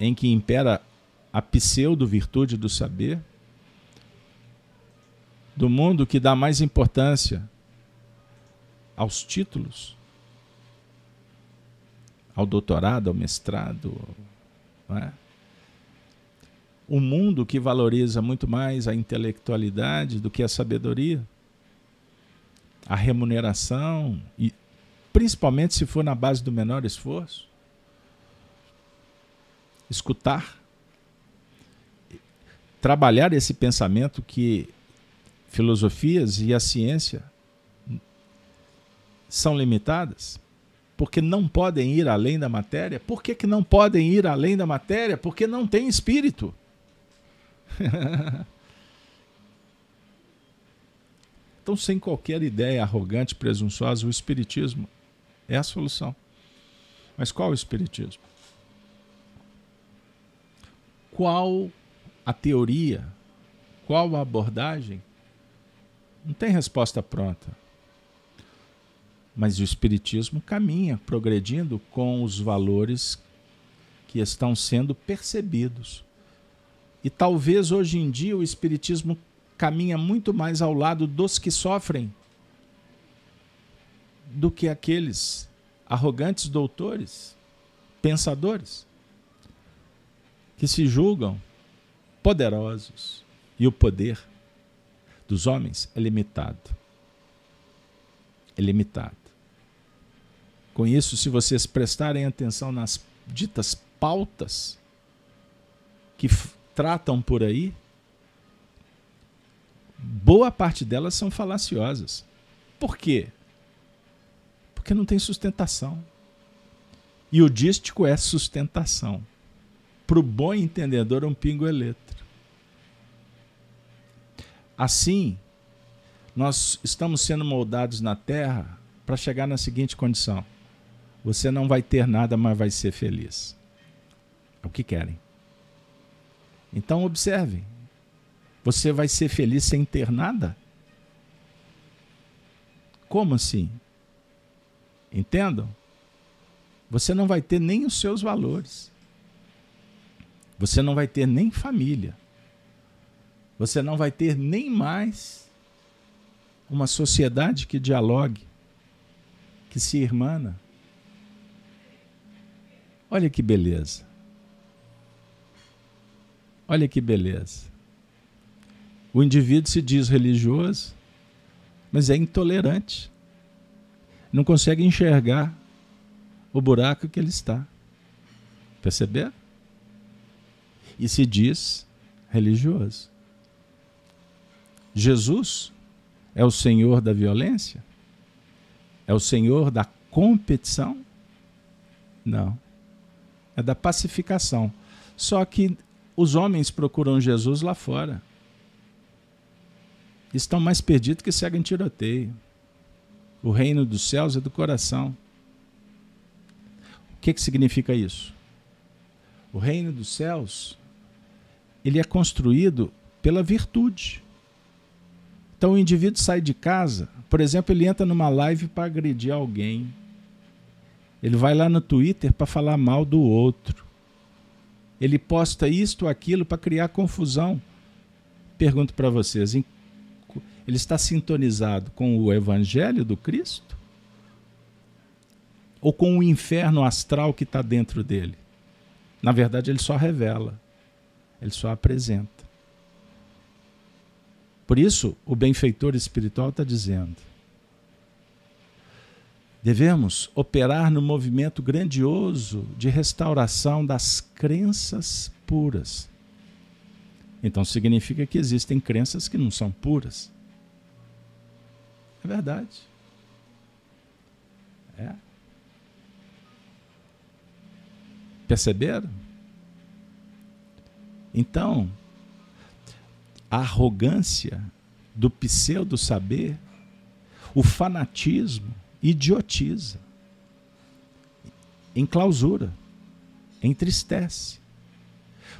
em que impera a pseudo-virtude do saber, do mundo que dá mais importância aos títulos, ao doutorado, ao mestrado, é? mundo que valoriza muito mais a intelectualidade do que a sabedoria, a remuneração e principalmente se for na base do menor esforço. Escutar, trabalhar esse pensamento que filosofias e a ciência são limitadas, porque não podem ir além da matéria. Por que, que não podem ir além da matéria? Porque não tem espírito. então, sem qualquer ideia arrogante, presunçosa, o Espiritismo é a solução. Mas qual o Espiritismo? Qual a teoria? Qual a abordagem? Não tem resposta pronta. Mas o Espiritismo caminha, progredindo com os valores que estão sendo percebidos. E talvez hoje em dia o Espiritismo caminha muito mais ao lado dos que sofrem do que aqueles arrogantes doutores, pensadores, que se julgam poderosos e o poder dos homens é limitado. É limitado. Com isso, se vocês prestarem atenção nas ditas pautas que tratam por aí, boa parte delas são falaciosas. Por quê? Porque não tem sustentação. E o dístico é sustentação. Para o bom entendedor, é um pingo eletro. Assim, nós estamos sendo moldados na Terra para chegar na seguinte condição: você não vai ter nada, mas vai ser feliz. É o que querem. Então, observe: você vai ser feliz sem ter nada? Como assim? Entendam? Você não vai ter nem os seus valores. Você não vai ter nem família. Você não vai ter nem mais uma sociedade que dialogue, que se irmana. Olha que beleza. Olha que beleza. O indivíduo se diz religioso, mas é intolerante não consegue enxergar o buraco que ele está. Perceber? E se diz religioso. Jesus é o Senhor da violência? É o Senhor da competição? Não. É da pacificação. Só que os homens procuram Jesus lá fora. Estão mais perdidos que seguem tiroteio. O reino dos céus é do coração. O que, que significa isso? O reino dos céus ele é construído pela virtude. Então o indivíduo sai de casa, por exemplo, ele entra numa live para agredir alguém. Ele vai lá no Twitter para falar mal do outro. Ele posta isto ou aquilo para criar confusão. Pergunto para vocês, ele está sintonizado com o evangelho do Cristo? Ou com o inferno astral que está dentro dele? Na verdade, ele só revela, ele só apresenta. Por isso, o benfeitor espiritual está dizendo: devemos operar no movimento grandioso de restauração das crenças puras. Então significa que existem crenças que não são puras. É verdade. É. Perceberam? Então, a arrogância do pseudo saber, o fanatismo, idiotiza, enclausura, entristece.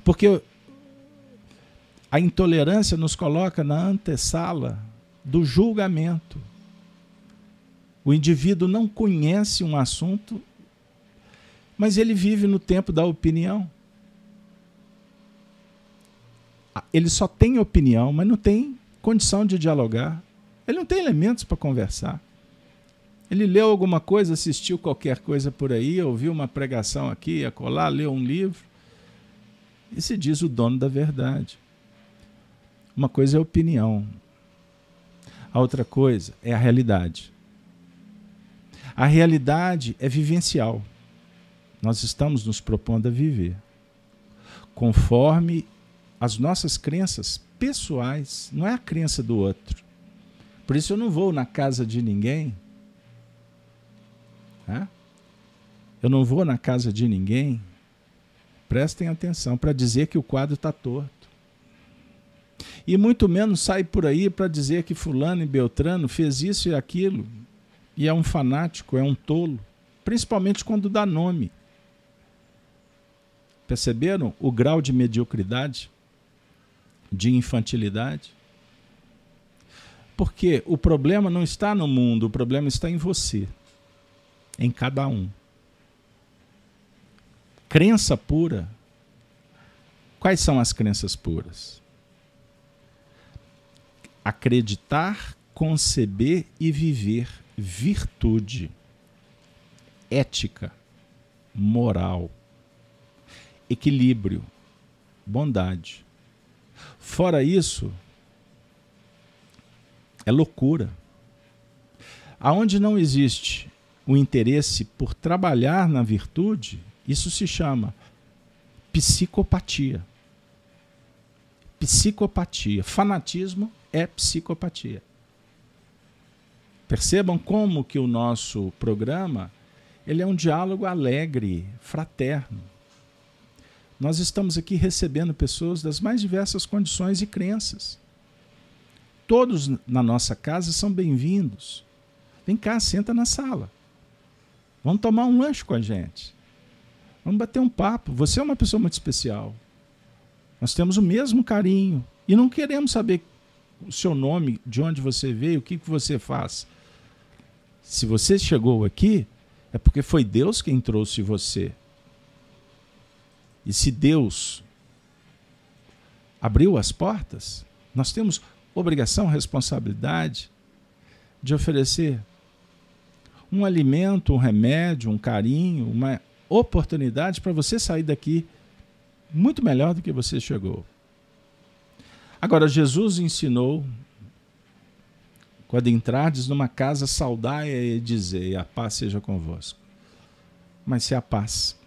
Porque a intolerância nos coloca na antessala do julgamento. O indivíduo não conhece um assunto, mas ele vive no tempo da opinião. Ele só tem opinião, mas não tem condição de dialogar. Ele não tem elementos para conversar. Ele leu alguma coisa, assistiu qualquer coisa por aí, ouviu uma pregação aqui, acolá, leu um livro e se diz o dono da verdade. Uma coisa é a opinião, a outra coisa é a realidade. A realidade é vivencial. Nós estamos nos propondo a viver conforme as nossas crenças pessoais, não é a crença do outro. Por isso eu não vou na casa de ninguém né? Eu não vou na casa de ninguém, prestem atenção, para dizer que o quadro está torto. E muito menos sai por aí para dizer que Fulano e Beltrano fez isso e aquilo, e é um fanático, é um tolo, principalmente quando dá nome. Perceberam o grau de mediocridade, de infantilidade? Porque o problema não está no mundo, o problema está em você em cada um. Crença pura. Quais são as crenças puras? Acreditar, conceber e viver virtude, ética, moral, equilíbrio, bondade. Fora isso, é loucura. Aonde não existe o interesse por trabalhar na virtude, isso se chama psicopatia. Psicopatia. Fanatismo é psicopatia. Percebam como que o nosso programa ele é um diálogo alegre, fraterno. Nós estamos aqui recebendo pessoas das mais diversas condições e crenças. Todos na nossa casa são bem-vindos. Vem cá, senta na sala. Vamos tomar um lanche com a gente. Vamos bater um papo. Você é uma pessoa muito especial. Nós temos o mesmo carinho. E não queremos saber o seu nome, de onde você veio, o que, que você faz. Se você chegou aqui, é porque foi Deus quem trouxe você. E se Deus abriu as portas, nós temos obrigação, responsabilidade de oferecer um alimento, um remédio, um carinho, uma oportunidade para você sair daqui muito melhor do que você chegou. Agora, Jesus ensinou, quando entrardes numa casa, saudai e dizei, a paz seja convosco. Mas se a paz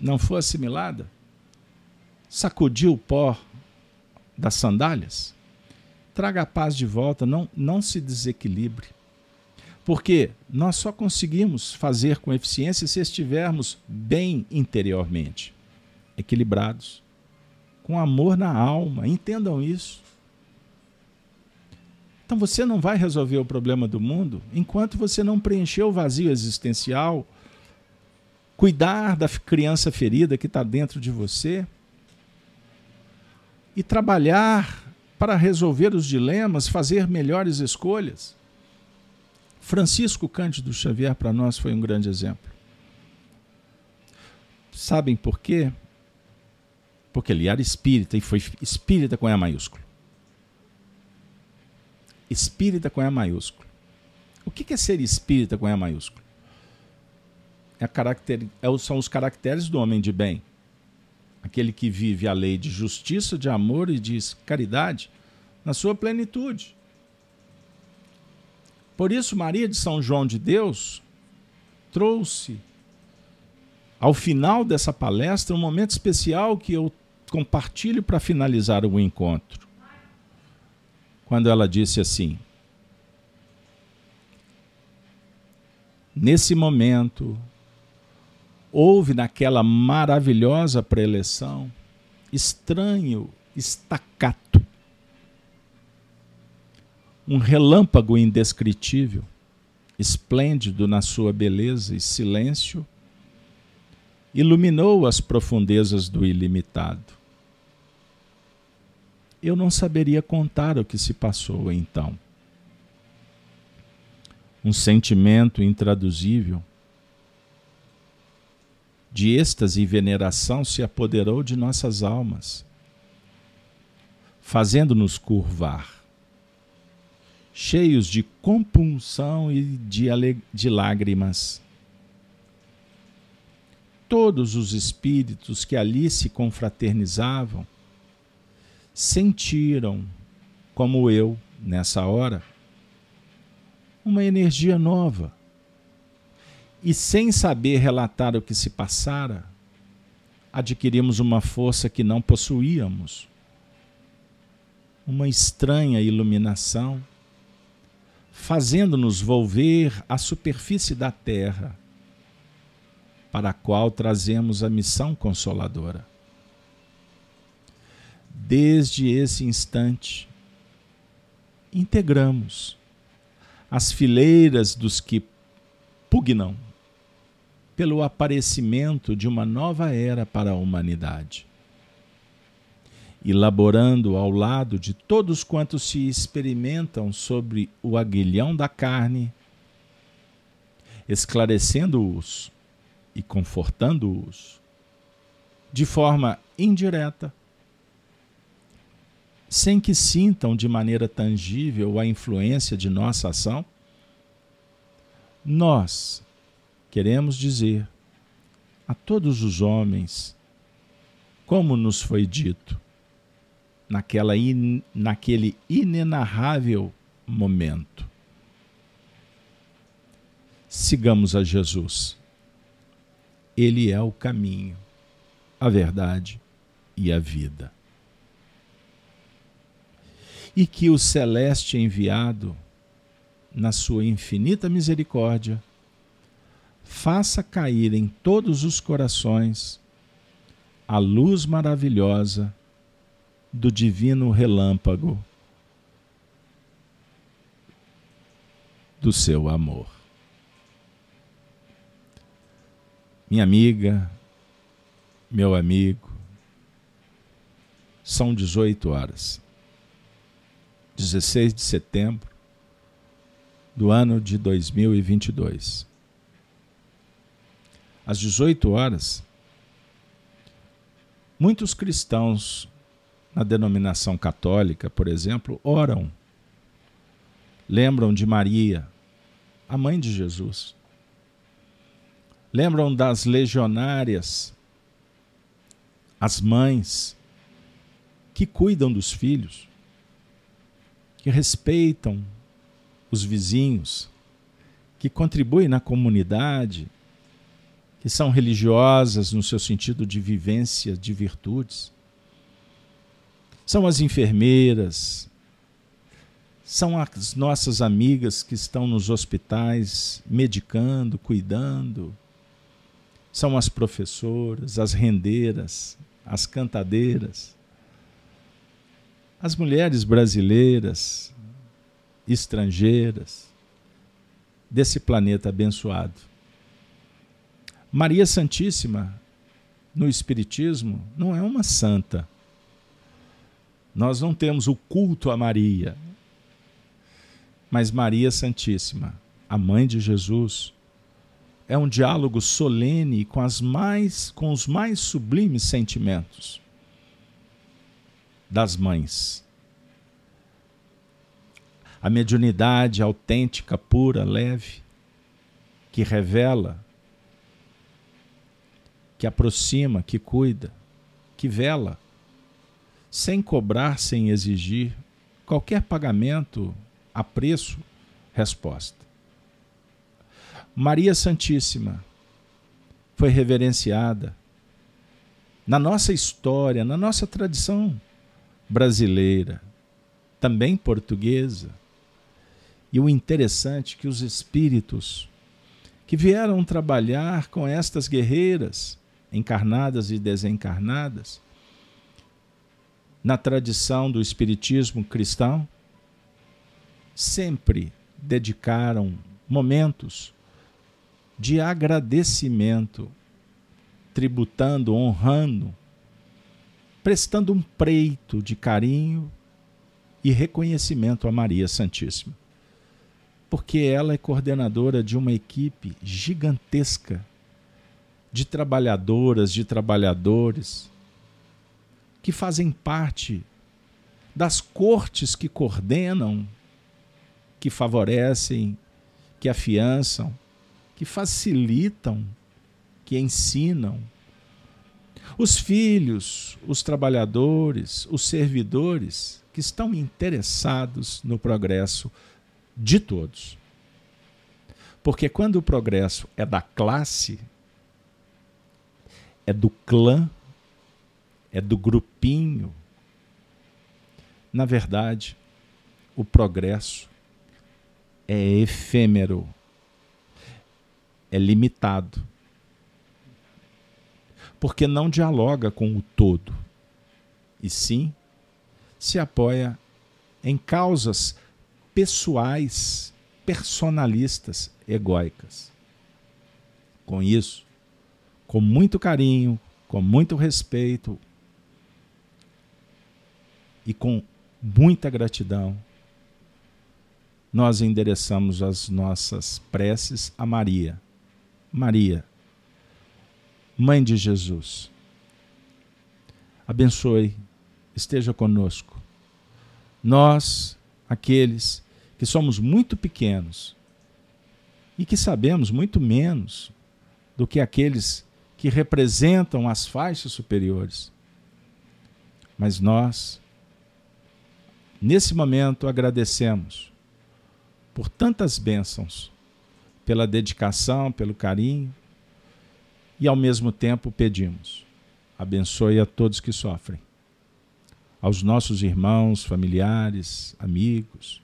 não for assimilada, sacudir o pó das sandálias, traga a paz de volta, não, não se desequilibre. Porque nós só conseguimos fazer com eficiência se estivermos bem interiormente, equilibrados, com amor na alma. Entendam isso. Então você não vai resolver o problema do mundo enquanto você não preencher o vazio existencial, cuidar da criança ferida que está dentro de você e trabalhar para resolver os dilemas, fazer melhores escolhas. Francisco Cândido Xavier para nós foi um grande exemplo. Sabem por quê? Porque ele era espírita e foi espírita com E maiúsculo. Espírita com E maiúsculo. O que é ser espírita com E maiúsculo? É caracter, é são os caracteres do homem de bem. Aquele que vive a lei de justiça, de amor e de caridade na sua plenitude. Por isso, Maria de São João de Deus trouxe, ao final dessa palestra, um momento especial que eu compartilho para finalizar o encontro. Quando ela disse assim: Nesse momento, houve naquela maravilhosa preleção estranho estacato um relâmpago indescritível, esplêndido na sua beleza e silêncio, iluminou as profundezas do ilimitado. Eu não saberia contar o que se passou então. Um sentimento intraduzível de êxtase e veneração se apoderou de nossas almas, fazendo-nos curvar cheios de compunção e de, de lágrimas. Todos os espíritos que ali se confraternizavam sentiram, como eu, nessa hora, uma energia nova. E sem saber relatar o que se passara, adquirimos uma força que não possuíamos, uma estranha iluminação fazendo-nos volver à superfície da terra, para a qual trazemos a missão consoladora. Desde esse instante, integramos as fileiras dos que pugnam pelo aparecimento de uma nova era para a humanidade elaborando ao lado de todos quantos se experimentam sobre o aguilhão da carne, esclarecendo-os e confortando-os de forma indireta, sem que sintam de maneira tangível a influência de nossa ação, nós queremos dizer a todos os homens, como nos foi dito, naquela in, naquele inenarrável momento. Sigamos a Jesus. Ele é o caminho, a verdade e a vida. E que o celeste enviado, na sua infinita misericórdia, faça cair em todos os corações a luz maravilhosa do divino relâmpago do seu amor. Minha amiga, meu amigo, são 18 horas. 16 de setembro do ano de 2022. Às 18 horas, muitos cristãos na denominação católica, por exemplo, oram. Lembram de Maria, a mãe de Jesus. Lembram das legionárias, as mães que cuidam dos filhos, que respeitam os vizinhos, que contribuem na comunidade, que são religiosas no seu sentido de vivência de virtudes são as enfermeiras, são as nossas amigas que estão nos hospitais medicando, cuidando, são as professoras, as rendeiras, as cantadeiras, as mulheres brasileiras, estrangeiras, desse planeta abençoado. Maria Santíssima, no Espiritismo, não é uma santa. Nós não temos o culto a Maria. Mas Maria Santíssima, a mãe de Jesus, é um diálogo solene com, as mais, com os mais sublimes sentimentos das mães. A mediunidade autêntica, pura, leve, que revela, que aproxima, que cuida, que vela, sem cobrar, sem exigir qualquer pagamento a preço, resposta. Maria Santíssima foi reverenciada na nossa história, na nossa tradição brasileira, também portuguesa. E o interessante é que os espíritos que vieram trabalhar com estas guerreiras, encarnadas e desencarnadas, na tradição do espiritismo cristão, sempre dedicaram momentos de agradecimento, tributando, honrando, prestando um preito de carinho e reconhecimento a Maria Santíssima. Porque ela é coordenadora de uma equipe gigantesca de trabalhadoras, de trabalhadores que fazem parte das cortes que coordenam, que favorecem, que afiançam que facilitam, que ensinam. Os filhos, os trabalhadores, os servidores que estão interessados no progresso de todos. Porque quando o progresso é da classe, é do clã, é do grupinho, na verdade, o progresso é efêmero, é limitado. Porque não dialoga com o todo, e sim se apoia em causas pessoais, personalistas, egóicas. Com isso, com muito carinho, com muito respeito e com muita gratidão, nós endereçamos as nossas preces a Maria Maria, Mãe de Jesus. Abençoe, esteja conosco. Nós, aqueles que somos muito pequenos e que sabemos muito menos do que aqueles que representam as faixas superiores. Mas nós, nesse momento, agradecemos por tantas bênçãos pela dedicação, pelo carinho e ao mesmo tempo pedimos: abençoe a todos que sofrem, aos nossos irmãos, familiares, amigos,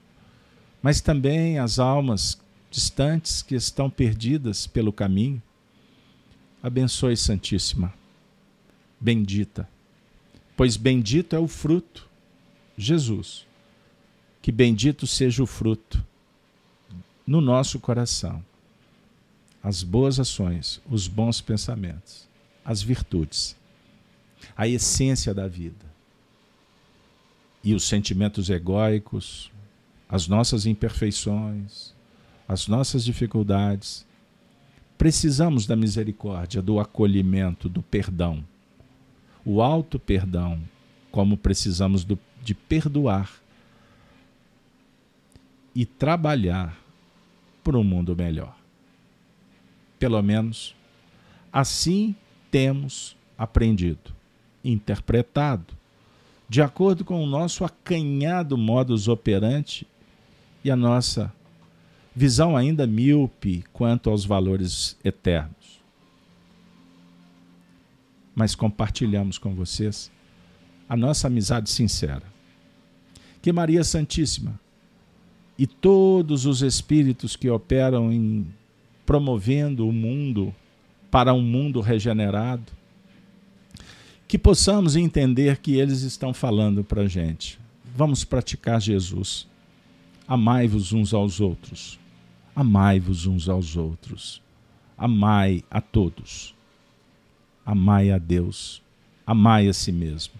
mas também às almas distantes que estão perdidas pelo caminho. Abençoe, Santíssima, bendita, pois bendito é o fruto, Jesus. Que bendito seja o fruto no nosso coração as boas ações, os bons pensamentos, as virtudes, a essência da vida. E os sentimentos egóicos, as nossas imperfeições, as nossas dificuldades. Precisamos da misericórdia, do acolhimento, do perdão. O alto perdão, como precisamos do, de perdoar e trabalhar por um mundo melhor pelo menos, assim temos aprendido, interpretado, de acordo com o nosso acanhado modus operandi e a nossa visão ainda míope quanto aos valores eternos. Mas compartilhamos com vocês a nossa amizade sincera. Que Maria Santíssima e todos os espíritos que operam em promovendo o mundo para um mundo regenerado, que possamos entender que eles estão falando para a gente. Vamos praticar Jesus. Amai-vos uns aos outros. Amai-vos uns aos outros. Amai a todos. Amai a Deus. Amai a si mesmo.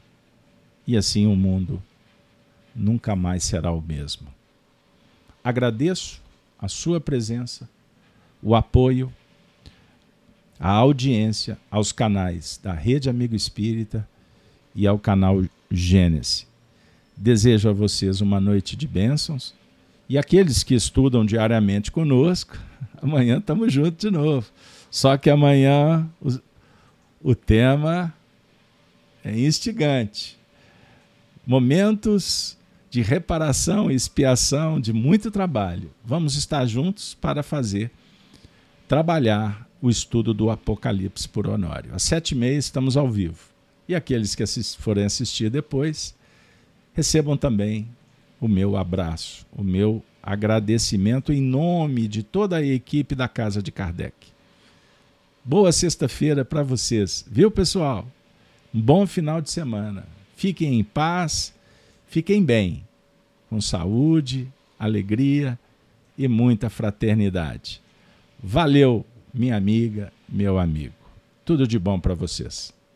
E assim o mundo nunca mais será o mesmo. Agradeço a sua presença, o apoio, a audiência aos canais da Rede Amigo Espírita e ao canal Gênesis. Desejo a vocês uma noite de bênçãos e aqueles que estudam diariamente conosco, amanhã estamos juntos de novo. Só que amanhã o, o tema é instigante. Momentos de reparação e expiação, de muito trabalho. Vamos estar juntos para fazer, trabalhar o estudo do Apocalipse por Honório. Às sete e meia estamos ao vivo. E aqueles que assist forem assistir depois, recebam também o meu abraço, o meu agradecimento em nome de toda a equipe da Casa de Kardec. Boa sexta-feira para vocês, viu, pessoal? Um bom final de semana. Fiquem em paz Fiquem bem, com saúde, alegria e muita fraternidade. Valeu, minha amiga, meu amigo. Tudo de bom para vocês.